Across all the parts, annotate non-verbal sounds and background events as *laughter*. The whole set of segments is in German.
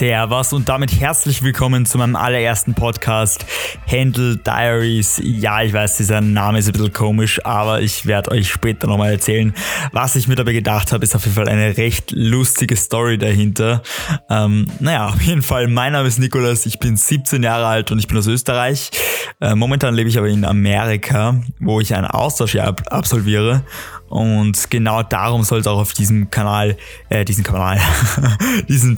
Servus und damit herzlich willkommen zu meinem allerersten Podcast Handle Diaries. Ja, ich weiß, dieser Name ist ein bisschen komisch, aber ich werde euch später nochmal erzählen. Was ich mir dabei gedacht habe, ist auf jeden Fall eine recht lustige Story dahinter. Ähm, naja, auf jeden Fall, mein Name ist Nikolas, ich bin 17 Jahre alt und ich bin aus Österreich. Äh, momentan lebe ich aber in Amerika, wo ich ein Austauschjahr absolviere. Und genau darum soll es auch auf diesem Kanal, äh, diesen Kanal, *laughs* diesen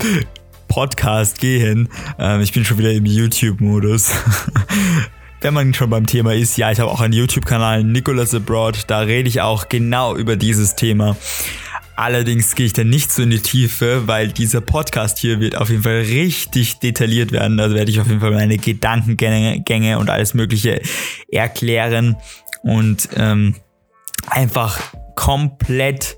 Podcast gehen. Ähm, ich bin schon wieder im YouTube-Modus. *laughs* Wenn man schon beim Thema ist, ja, ich habe auch einen YouTube-Kanal, Nicholas Abroad, da rede ich auch genau über dieses Thema. Allerdings gehe ich da nicht so in die Tiefe, weil dieser Podcast hier wird auf jeden Fall richtig detailliert werden. Also werde ich auf jeden Fall meine Gedankengänge und alles Mögliche erklären und ähm, einfach komplett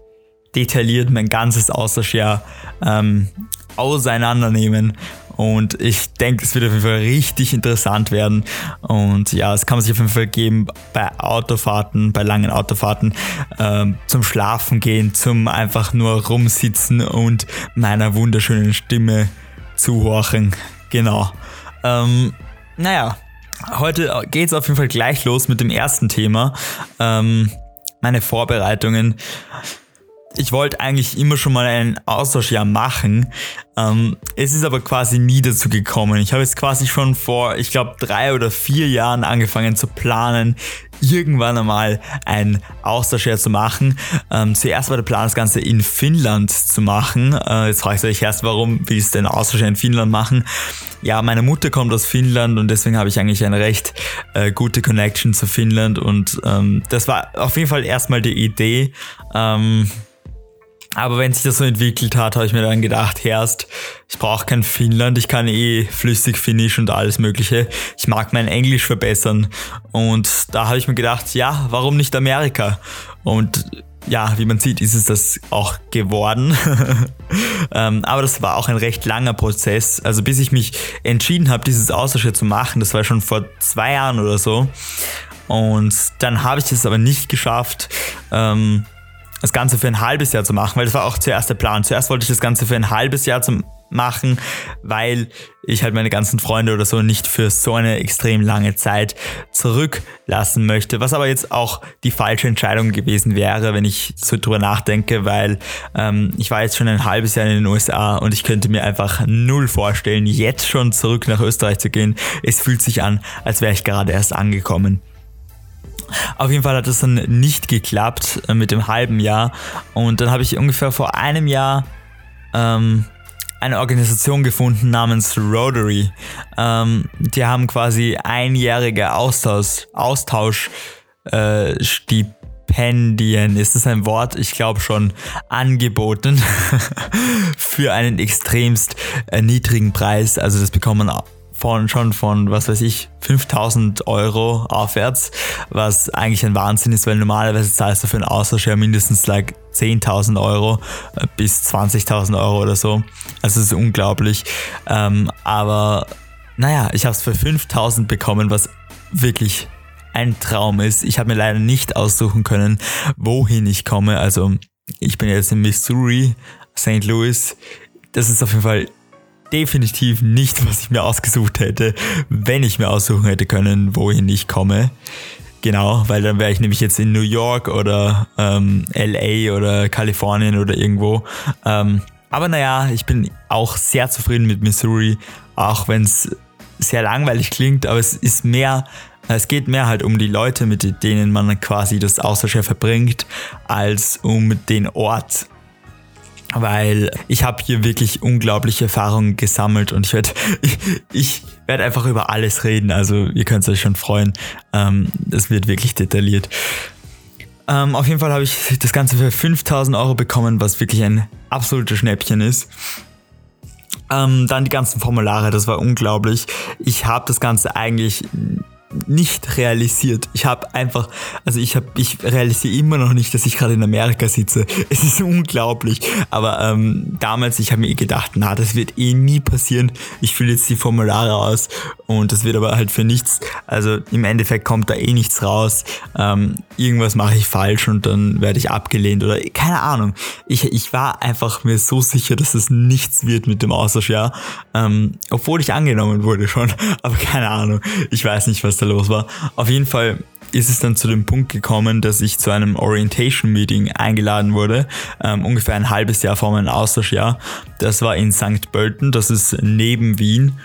detailliert mein ganzes Austauschjahr ähm, auseinandernehmen. Und ich denke, es wird auf jeden Fall richtig interessant werden. Und ja, es kann man sich auf jeden Fall geben bei Autofahrten, bei langen Autofahrten, ähm, zum Schlafen gehen, zum einfach nur rumsitzen und meiner wunderschönen Stimme zuhorchen. Genau. Ähm, naja, heute geht es auf jeden Fall gleich los mit dem ersten Thema. Ähm, meine Vorbereitungen ich wollte eigentlich immer schon mal ein Austauschjahr machen. Ähm, es ist aber quasi nie dazu gekommen. Ich habe jetzt quasi schon vor, ich glaube, drei oder vier Jahren angefangen zu planen, irgendwann einmal ein Austauschjahr zu machen. Ähm, zuerst war der Plan, das Ganze in Finnland zu machen. Äh, jetzt frage ich euch erst, warum willst du ein Austauschjahr in Finnland machen? Ja, meine Mutter kommt aus Finnland und deswegen habe ich eigentlich eine recht äh, gute Connection zu Finnland und ähm, das war auf jeden Fall erstmal die Idee. Ähm, aber wenn sich das so entwickelt hat, habe ich mir dann gedacht, Herst, ich brauche kein Finnland, ich kann eh flüssig Finnisch und alles Mögliche. Ich mag mein Englisch verbessern. Und da habe ich mir gedacht, ja, warum nicht Amerika? Und ja, wie man sieht, ist es das auch geworden. *laughs* ähm, aber das war auch ein recht langer Prozess. Also bis ich mich entschieden habe, dieses Austauschjahr zu machen, das war schon vor zwei Jahren oder so. Und dann habe ich es aber nicht geschafft. Ähm, das Ganze für ein halbes Jahr zu machen, weil das war auch zuerst der Plan. Zuerst wollte ich das Ganze für ein halbes Jahr zu machen, weil ich halt meine ganzen Freunde oder so nicht für so eine extrem lange Zeit zurücklassen möchte. Was aber jetzt auch die falsche Entscheidung gewesen wäre, wenn ich so drüber nachdenke, weil ähm, ich war jetzt schon ein halbes Jahr in den USA und ich könnte mir einfach null vorstellen, jetzt schon zurück nach Österreich zu gehen. Es fühlt sich an, als wäre ich gerade erst angekommen. Auf jeden Fall hat es dann nicht geklappt äh, mit dem halben Jahr. Und dann habe ich ungefähr vor einem Jahr ähm, eine Organisation gefunden namens Rotary. Ähm, die haben quasi einjährige Austausch, Austausch äh, ist das ein Wort? Ich glaube schon, angeboten *laughs* für einen extremst äh, niedrigen Preis. Also das bekommt man von schon von, was weiß ich, 5000 Euro aufwärts, was eigentlich ein Wahnsinn ist, weil normalerweise zahlst du für einen Austausch mindestens like 10.000 Euro äh, bis 20.000 Euro oder so. Also es ist unglaublich. Ähm, aber naja, ich habe es für 5000 bekommen, was wirklich ein Traum ist. Ich habe mir leider nicht aussuchen können, wohin ich komme. Also ich bin jetzt in Missouri, St. Louis. Das ist auf jeden Fall definitiv nicht, was ich mir ausgesucht hätte, wenn ich mir aussuchen hätte können, wohin ich komme. Genau, weil dann wäre ich nämlich jetzt in New York oder ähm, LA oder Kalifornien oder irgendwo. Ähm, aber naja, ich bin auch sehr zufrieden mit Missouri, auch wenn es sehr langweilig klingt, aber es ist mehr, es geht mehr halt um die Leute, mit denen man quasi das Austauschjahr verbringt, als um den Ort, weil ich habe hier wirklich unglaubliche Erfahrungen gesammelt und ich werde ich, *laughs* ich werd einfach über alles reden. Also ihr könnt euch schon freuen. Ähm, das wird wirklich detailliert. Ähm, auf jeden Fall habe ich das Ganze für 5000 Euro bekommen, was wirklich ein absolutes Schnäppchen ist. Ähm, dann die ganzen Formulare, das war unglaublich. Ich habe das Ganze eigentlich nicht realisiert. Ich habe einfach, also ich habe, ich realisiere immer noch nicht, dass ich gerade in Amerika sitze. *laughs* Es ist unglaublich. Aber ähm, damals, ich habe mir gedacht, na, das wird eh nie passieren. Ich fülle jetzt die Formulare aus und das wird aber halt für nichts. Also im Endeffekt kommt da eh nichts raus. Ähm, irgendwas mache ich falsch und dann werde ich abgelehnt oder keine Ahnung. Ich, ich war einfach mir so sicher, dass es nichts wird mit dem Austauschjahr. Ähm, obwohl ich angenommen wurde schon. *laughs* Aber keine Ahnung. Ich weiß nicht, was da los war. Auf jeden Fall ist es dann zu dem Punkt gekommen, dass ich zu einem Orientation Meeting eingeladen wurde, ähm, ungefähr ein halbes Jahr vor meinem Austauschjahr. Das war in St. Pölten, das ist neben Wien.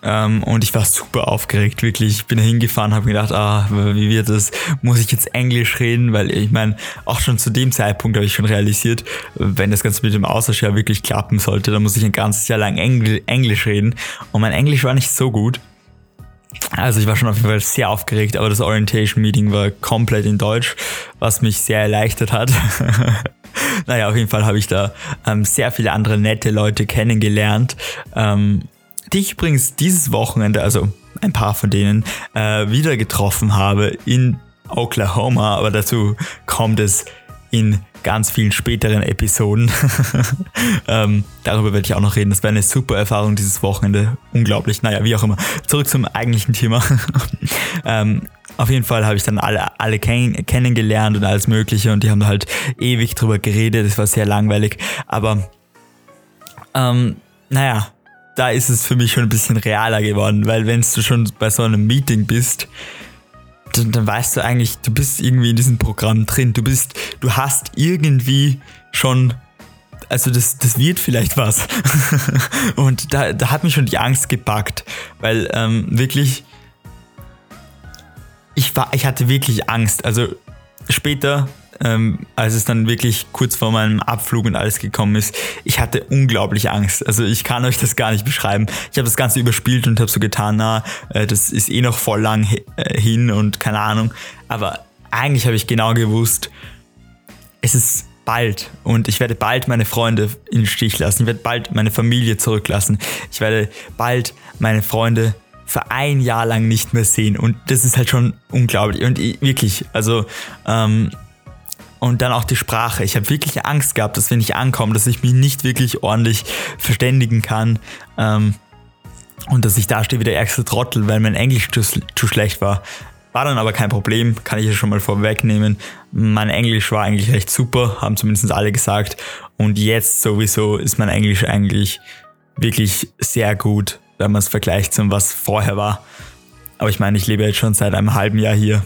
Ähm, und ich war super aufgeregt, wirklich. Ich bin da hingefahren, habe gedacht, ah, wie wird das? Muss ich jetzt Englisch reden? Weil ich meine, auch schon zu dem Zeitpunkt habe ich schon realisiert, wenn das Ganze mit dem Austauschjahr wirklich klappen sollte, dann muss ich ein ganzes Jahr lang Engl Englisch reden. Und mein Englisch war nicht so gut. Also ich war schon auf jeden Fall sehr aufgeregt, aber das Orientation Meeting war komplett in Deutsch, was mich sehr erleichtert hat. *laughs* naja, auf jeden Fall habe ich da ähm, sehr viele andere nette Leute kennengelernt, ähm, die ich übrigens dieses Wochenende, also ein paar von denen, äh, wieder getroffen habe in Oklahoma, aber dazu kommt es in ganz vielen späteren Episoden. *laughs* ähm, darüber werde ich auch noch reden. Das war eine super Erfahrung dieses Wochenende. Unglaublich. Naja, wie auch immer. Zurück zum eigentlichen Thema. *laughs* ähm, auf jeden Fall habe ich dann alle, alle kenn kennengelernt und alles Mögliche und die haben halt ewig drüber geredet. Das war sehr langweilig. Aber ähm, naja, da ist es für mich schon ein bisschen realer geworden, weil wenn du schon bei so einem Meeting bist, dann, dann weißt du eigentlich, du bist irgendwie in diesem Programm drin. Du bist, du hast irgendwie schon also das, das wird vielleicht was. *laughs* und da, da hat mich schon die Angst gepackt, weil ähm, wirklich, ich, war, ich hatte wirklich Angst. Also später ähm, als es dann wirklich kurz vor meinem Abflug und alles gekommen ist, ich hatte unglaublich Angst. Also ich kann euch das gar nicht beschreiben. Ich habe das Ganze überspielt und habe so getan, na, äh, das ist eh noch voll lang äh, hin und keine Ahnung. Aber eigentlich habe ich genau gewusst, es ist bald und ich werde bald meine Freunde in den Stich lassen. Ich werde bald meine Familie zurücklassen. Ich werde bald meine Freunde für ein Jahr lang nicht mehr sehen und das ist halt schon unglaublich und ich, wirklich, also ähm, und dann auch die Sprache. Ich habe wirklich Angst gehabt, dass wenn ich ankomme, dass ich mich nicht wirklich ordentlich verständigen kann. Ähm, und dass ich da stehe wie der ärgste Trottel, weil mein Englisch zu, zu schlecht war. War dann aber kein Problem, kann ich ja schon mal vorwegnehmen. Mein Englisch war eigentlich recht super, haben zumindest alle gesagt. Und jetzt sowieso ist mein Englisch eigentlich wirklich sehr gut, wenn man es vergleicht zum was vorher war. Aber ich meine, ich lebe jetzt schon seit einem halben Jahr hier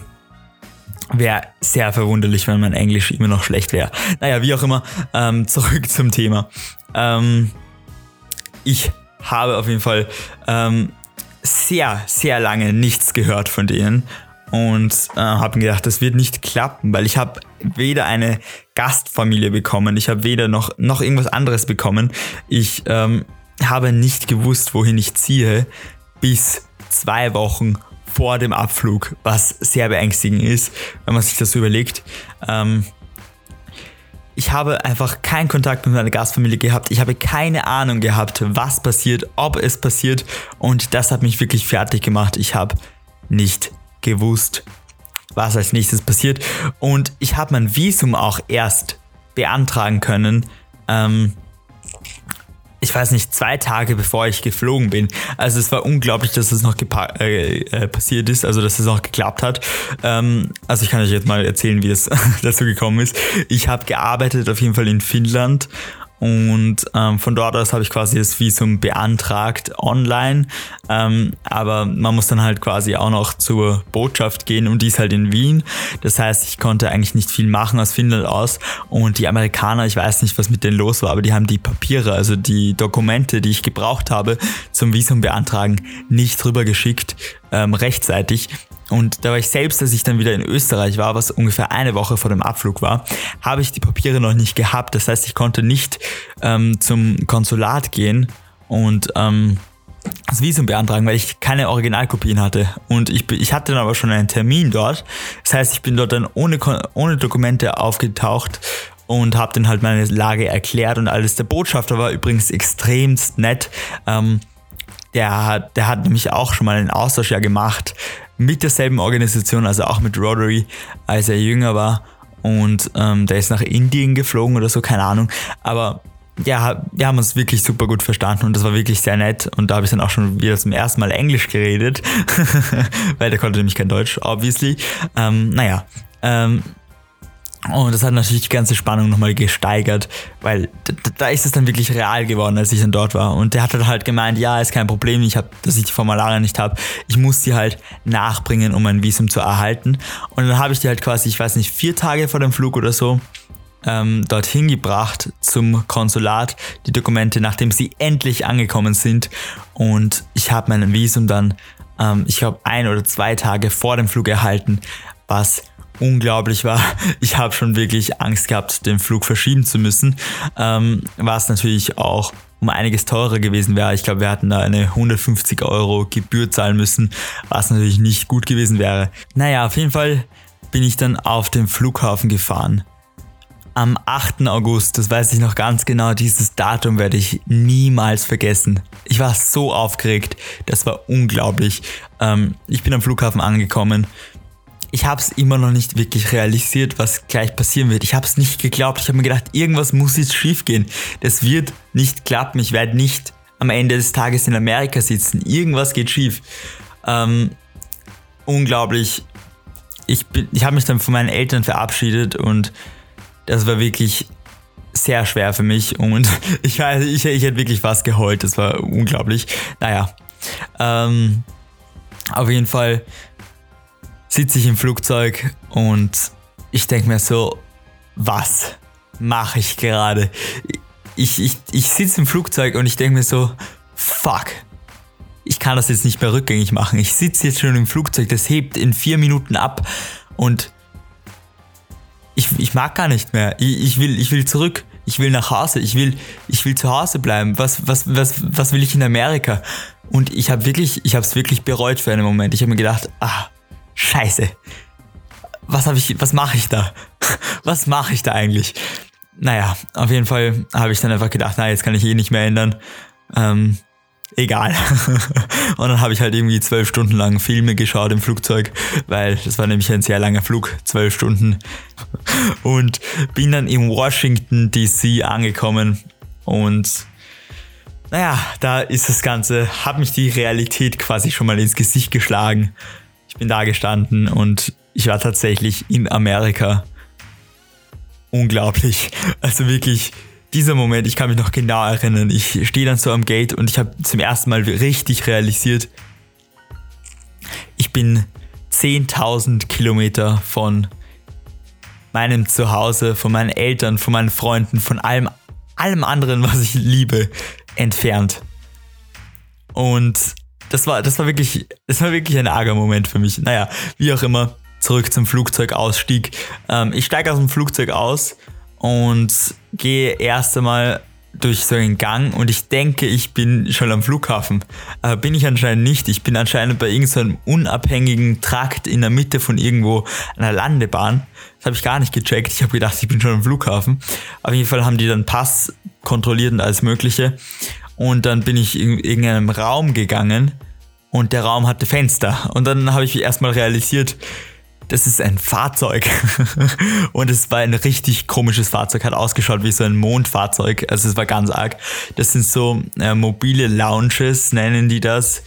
Wäre sehr verwunderlich, wenn mein Englisch immer noch schlecht wäre. Naja, wie auch immer, ähm, *laughs* zurück zum Thema. Ähm, ich habe auf jeden Fall ähm, sehr, sehr lange nichts gehört von denen und äh, habe mir gedacht, das wird nicht klappen, weil ich habe weder eine Gastfamilie bekommen, ich habe weder noch, noch irgendwas anderes bekommen. Ich ähm, habe nicht gewusst, wohin ich ziehe, bis zwei Wochen vor dem Abflug, was sehr beängstigend ist, wenn man sich das so überlegt. Ähm, ich habe einfach keinen Kontakt mit meiner Gastfamilie gehabt. Ich habe keine Ahnung gehabt, was passiert, ob es passiert. Und das hat mich wirklich fertig gemacht. Ich habe nicht gewusst, was als nächstes passiert. Und ich habe mein Visum auch erst beantragen können, ähm, ich weiß nicht, zwei Tage bevor ich geflogen bin. Also es war unglaublich, dass es noch äh, äh, passiert ist, also dass es noch geklappt hat. Ähm, also ich kann euch jetzt mal erzählen, wie es *laughs* dazu gekommen ist. Ich habe gearbeitet auf jeden Fall in Finnland und ähm, von dort aus habe ich quasi das Visum beantragt online. Ähm, aber man muss dann halt quasi auch noch zur Botschaft gehen und die ist halt in Wien. Das heißt, ich konnte eigentlich nicht viel machen aus Finnland aus. Und die Amerikaner, ich weiß nicht, was mit denen los war, aber die haben die Papiere, also die Dokumente, die ich gebraucht habe zum Visum beantragen, nicht rübergeschickt ähm, rechtzeitig. Und da war ich selbst, als ich dann wieder in Österreich war, was ungefähr eine Woche vor dem Abflug war, habe ich die Papiere noch nicht gehabt. Das heißt, ich konnte nicht ähm, zum Konsulat gehen und ähm, das Visum beantragen, weil ich keine Originalkopien hatte. Und ich, ich hatte dann aber schon einen Termin dort. Das heißt, ich bin dort dann ohne, ohne Dokumente aufgetaucht und habe dann halt meine Lage erklärt und alles. Der Botschafter war übrigens extremst nett. Ähm, der hat, der hat nämlich auch schon mal einen Austausch ja gemacht mit derselben Organisation, also auch mit Rotary, als er jünger war. Und ähm, der ist nach Indien geflogen oder so, keine Ahnung. Aber ja, wir haben uns wirklich super gut verstanden und das war wirklich sehr nett. Und da habe ich dann auch schon wieder zum ersten Mal Englisch geredet, *laughs* weil der konnte nämlich kein Deutsch, obviously. Ähm, naja, ähm, und das hat natürlich die ganze Spannung nochmal gesteigert, weil da, ist es dann wirklich real geworden, als ich dann dort war. Und der hat dann halt gemeint, ja, ist kein Problem, ich hab, dass ich die Formularien nicht habe. Ich muss die halt nachbringen, um ein Visum zu erhalten. Und dann habe ich die halt quasi, ich weiß nicht, vier Tage vor dem Flug oder so, ähm, dorthin gebracht zum Konsulat, die Dokumente, nachdem sie endlich angekommen sind. Und ich habe mein Visum dann, ähm, ich glaube, ein oder zwei Tage vor dem Flug erhalten, was unglaublich war. *laughs* Ich habe schon wirklich Angst gehabt, den Flug verschieben zu müssen, ähm, was natürlich auch um einiges teurer gewesen wäre. Ich glaube, wir hatten da eine 150 Euro Gebühr zahlen müssen, was natürlich nicht gut gewesen wäre. Naja, auf jeden Fall bin ich dann auf den Flughafen gefahren am 8. August, das weiß ich noch ganz genau, dieses Datum werde ich niemals vergessen. Ich war so aufgeregt, das war unglaublich. Ähm, ich bin am Flughafen angekommen. Ich habe es immer noch nicht wirklich realisiert, was gleich passieren wird. Ich habe es nicht geglaubt. Ich habe mir gedacht, irgendwas muss jetzt schief gehen. Das wird nicht klappen. Ich werde nicht am Ende des Tages in Amerika sitzen. Irgendwas geht schief. Ähm, unglaublich. Ich, ich habe mich dann von meinen Eltern verabschiedet und das war wirklich sehr schwer für mich und *laughs* ich, ich, ich hätte wirklich fast geheult. Das war unglaublich. Naja, ähm, auf jeden Fall sitze ich im Flugzeug und ich denke mir so, was mache ich gerade? Ich, ich, ich sitze im Flugzeug und ich denke mir so, fuck, ich kann das jetzt nicht mehr rückgängig machen. Ich sitze jetzt schon im Flugzeug, das hebt in vier Minuten ab und ich, ich mag gar nicht mehr. Ich, ich, will, ich will zurück. Ich will nach Hause. Ich will, ich will zu Hause bleiben. Was, was, was, was will ich in Amerika? Und ich habe wirklich, ich habe es wirklich bereut für einen Moment. Ich habe mir gedacht, ah, scheiße. Was habe ich, was mache ich da? *laughs* Was mache ich da eigentlich? Naja, auf jeden Fall habe ich dann einfach gedacht, na, jetzt kann ich eh nicht mehr ändern. Ähm, egal. *laughs* und dann habe ich halt irgendwie zwölf Stunden lang Filme geschaut im Flugzeug, weil das war nämlich ein sehr langer Flug, zwölf Stunden. *laughs* Und bin dann in Washington DC angekommen und naja, da ist das Ganze, hat mich die Realität quasi schon mal ins Gesicht geschlagen. Ich bin da gestanden und ich war tatsächlich in Amerika. Unglaublich. *laughs* Also wirklich dieser Moment, ich kann mich noch genau erinnern. Ich stehe dann so am Gate und ich habe zum ersten Mal richtig realisiert, ich bin 10.000 Kilometer von meinem Zuhause, von meinen Eltern, von meinen Freunden, von allem, allem anderen, was ich liebe, entfernt. Und das war, das war wirklich, das war wirklich ein arger Moment für mich. Naja, wie auch immer, zurück zum Flugzeugausstieg. Ähm, ich steige aus dem Flugzeug aus und gehe erst einmal durch so einen Gang und ich denke, ich bin schon am Flughafen. Aber bin ich anscheinend nicht. Ich bin anscheinend bei irgendeinem so unabhängigen Trakt in der Mitte von irgendwo einer Landebahn. Das habe ich gar nicht gecheckt. Ich habe gedacht, ich bin schon am Flughafen. Auf jeden Fall haben die dann Pass kontrolliert und alles Mögliche. Und dann bin ich in irgendeinem Raum gegangen und der Raum hatte Fenster. Und dann habe ich erstmal realisiert, das ist ein Fahrzeug. *laughs* und es war ein richtig komisches Fahrzeug, hat ausgeschaut wie so ein Mondfahrzeug. Also es war ganz arg. Das sind so äh, mobile Lounges, nennen die das.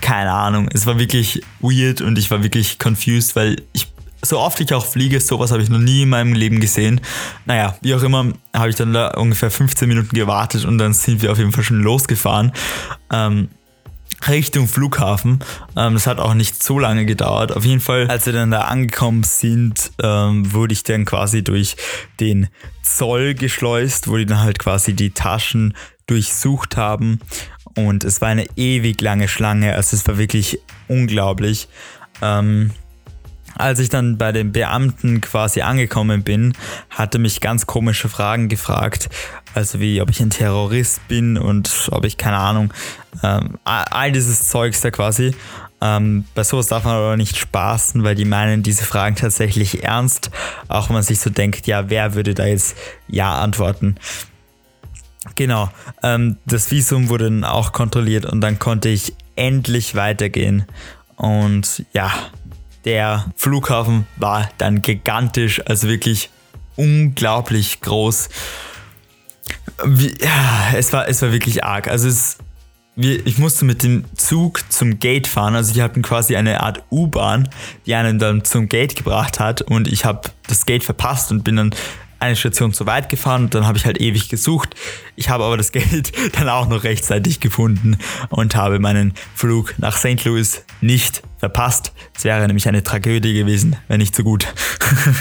Keine Ahnung. Es war wirklich weird und ich war wirklich confused, weil ich so oft ich auch fliege, sowas habe ich noch nie in meinem Leben gesehen. Naja, wie auch immer, habe ich dann da ungefähr 15 Minuten gewartet und dann sind wir auf jeden Fall schon losgefahren. Ähm, Richtung Flughafen. Ähm, das hat auch nicht so lange gedauert. Auf jeden Fall, als wir dann da angekommen sind, ähm, wurde ich dann quasi durch den Zoll geschleust, wo die dann halt quasi die Taschen durchsucht haben. Und es war eine ewig lange Schlange. Also es war wirklich unglaublich. Ähm, als ich dann bei den Beamten quasi angekommen bin, hatte mich ganz komische Fragen gefragt. Also wie, ob ich ein Terrorist bin und ob ich, keine Ahnung, ähm, all dieses Zeugs da quasi. Ähm, bei sowas darf man aber nicht spaßen, weil die meinen diese Fragen tatsächlich ernst. Auch wenn man sich so denkt, ja, wer würde da jetzt Ja antworten? Genau, ähm, das Visum wurde dann auch kontrolliert und dann konnte ich endlich weitergehen. Und ja, der Flughafen war dann gigantisch, also wirklich unglaublich groß. Wie, ja, es war, es war wirklich arg. Also es, wir, ich musste mit dem Zug zum Gate fahren. Also die hatten quasi eine Art U-Bahn, die einen dann zum Gate gebracht hat. Und ich habe das Gate verpasst und bin dann eine Station zu weit gefahren und dann habe ich halt ewig gesucht. Ich habe aber das *laughs* Geld dann auch noch rechtzeitig gefunden und habe meinen Flug nach St. Louis nicht verpasst. Es wäre nämlich eine Tragödie gewesen, wenn nicht so gut.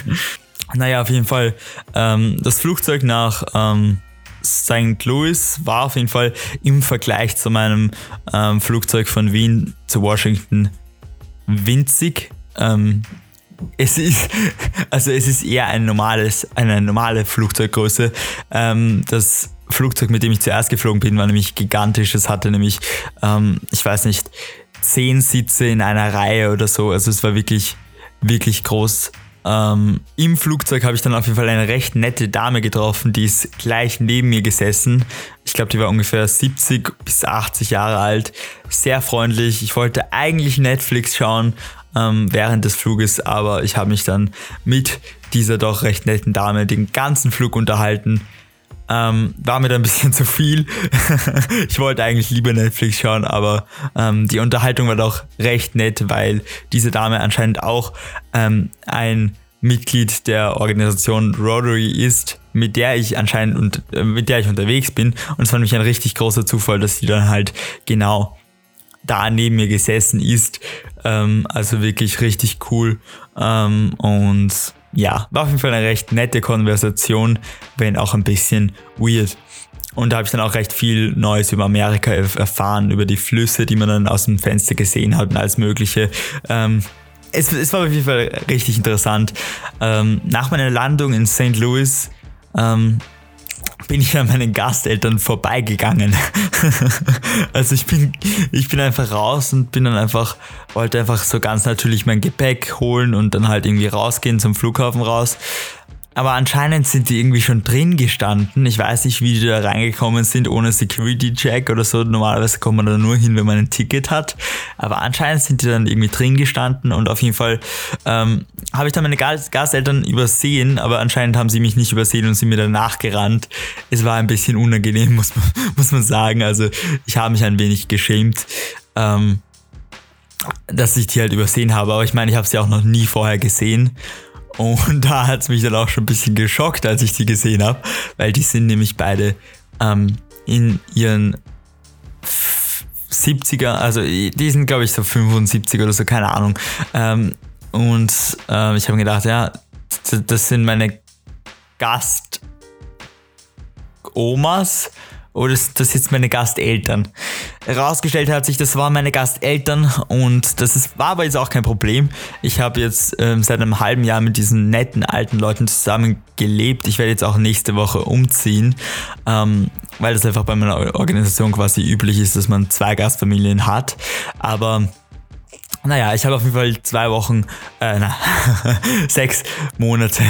*laughs* naja, auf jeden Fall. Ähm, das Flugzeug nach ähm, St. Louis war auf jeden Fall im Vergleich zu meinem ähm, Flugzeug von Wien zu Washington winzig. Ähm, es ist, also es ist eher ein normales, eine normale Flugzeuggröße. Ähm, das Flugzeug, mit dem ich zuerst geflogen bin, war nämlich gigantisch. Es hatte nämlich, ähm, ich weiß nicht, zehn Sitze in einer Reihe oder so. Also es war wirklich, wirklich groß. Ähm, Im Flugzeug habe ich dann auf jeden Fall eine recht nette Dame getroffen, die ist gleich neben mir gesessen. Ich glaube, die war ungefähr 70 bis 80 Jahre alt. Sehr freundlich. Ich wollte eigentlich Netflix schauen ähm, während des Fluges, aber ich habe mich dann mit dieser doch recht netten Dame den ganzen Flug unterhalten. Ähm, war mir da ein bisschen *laughs* zu viel. ich wollte eigentlich lieber Netflix schauen, aber ähm, die Unterhaltung war doch recht nett, weil diese Dame anscheinend auch ähm, ein Mitglied der Organisation Rotary ist, mit der ich anscheinend und äh, mit der ich unterwegs bin. Und es war nämlich ein richtig großer Zufall, dass sie dann halt genau da neben mir gesessen ist. Ähm, also wirklich richtig cool. Ähm, und ja, war auf jeden Fall eine recht nette Konversation, wenn auch ein bisschen weird. Und da habe ich dann auch recht viel Neues über Amerika erfahren, über die Flüsse, die man dann aus dem Fenster gesehen hat und alles Mögliche. Ähm, es, es, war auf jeden Fall richtig interessant. Ähm, nach meiner Landung in St. Louis ähm, bin ich an meinen Gasteltern vorbeigegangen. *laughs* also ich bin, ich bin einfach raus und bin dann einfach, wollte einfach so ganz natürlich mein Gepäck holen und dann halt irgendwie rausgehen zum Flughafen raus. Aber anscheinend sind die irgendwie schon drin gestanden. Ich weiß nicht, wie die da reingekommen sind ohne Security-Check oder so. Normalerweise kommt man da nur hin, wenn man ein Ticket hat. Aber anscheinend sind die dann irgendwie drin gestanden und auf jeden Fall ähm, habe ich dann meine Gasteltern übersehen, aber anscheinend haben sie mich nicht übersehen und sind mir danach gerannt. Es war ein bisschen unangenehm, *laughs* muss man, muss man sagen. Also ich habe mich ein wenig geschämt. Ähm, dass ich die halt übersehen habe, aber ich meine, ich habe sie auch noch nie vorher gesehen und da hat es mich dann auch schon ein bisschen geschockt, als ich die gesehen habe, weil die sind nämlich beide ähm, in ihren 70er, also die sind glaube ich so 75 oder so, keine Ahnung. Ähm, und äh, ich habe gedacht, ja, das sind meine Gast-Omas oder ist das jetzt meine Gasteltern? Herausgestellt hat sich, das waren meine Gasteltern und das ist, war aber jetzt auch kein Problem. Ich habe jetzt ähm, seit einem halben Jahr mit diesen netten alten Leuten zusammen gelebt. Ich werde jetzt auch nächste Woche umziehen, ähm, weil das einfach bei meiner Organisation quasi üblich ist, dass man zwei Gastfamilien hat. Aber naja, ich habe auf jeden Fall zwei Wochen, äh, na, *laughs* sechs Monate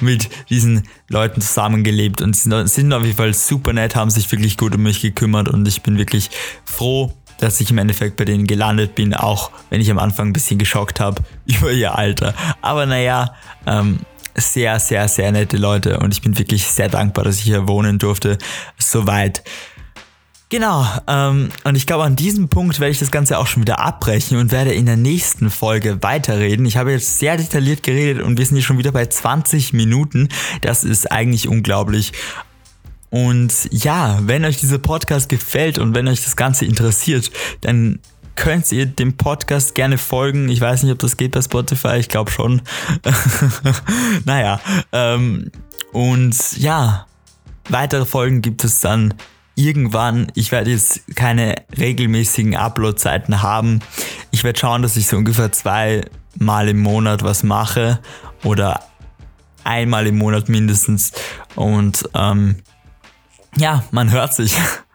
mit diesen Leuten zusammengelebt und sind, sind auf jeden Fall super nett, haben sich wirklich gut um mich gekümmert und ich bin wirklich froh, dass ich im Endeffekt bei denen gelandet bin, auch wenn ich am Anfang ein bisschen geschockt habe *laughs* über ihr Alter. Aber naja, ähm, sehr, sehr, sehr nette Leute und ich bin wirklich sehr dankbar, dass ich hier wohnen durfte. Soweit. Genau, ähm, und ich glaube, an diesem Punkt werde ich das Ganze auch schon wieder abbrechen und werde in der nächsten Folge weiterreden. Ich habe jetzt sehr detailliert geredet und wir sind hier schon wieder bei 20 Minuten. Das ist eigentlich unglaublich. Und ja, wenn euch dieser Podcast gefällt und wenn euch das Ganze interessiert, dann könnt ihr dem Podcast gerne folgen. Ich weiß nicht, ob das geht bei Spotify, ich glaube schon. *laughs* naja, ähm, und ja, weitere Folgen gibt es dann irgendwann, ich werde jetzt keine regelmäßigen Upload-Zeiten haben. Ich werde schauen, dass ich so ungefähr zweimal im Monat was mache oder einmal im Monat mindestens. Und ähm, ja, man hört sich. *laughs*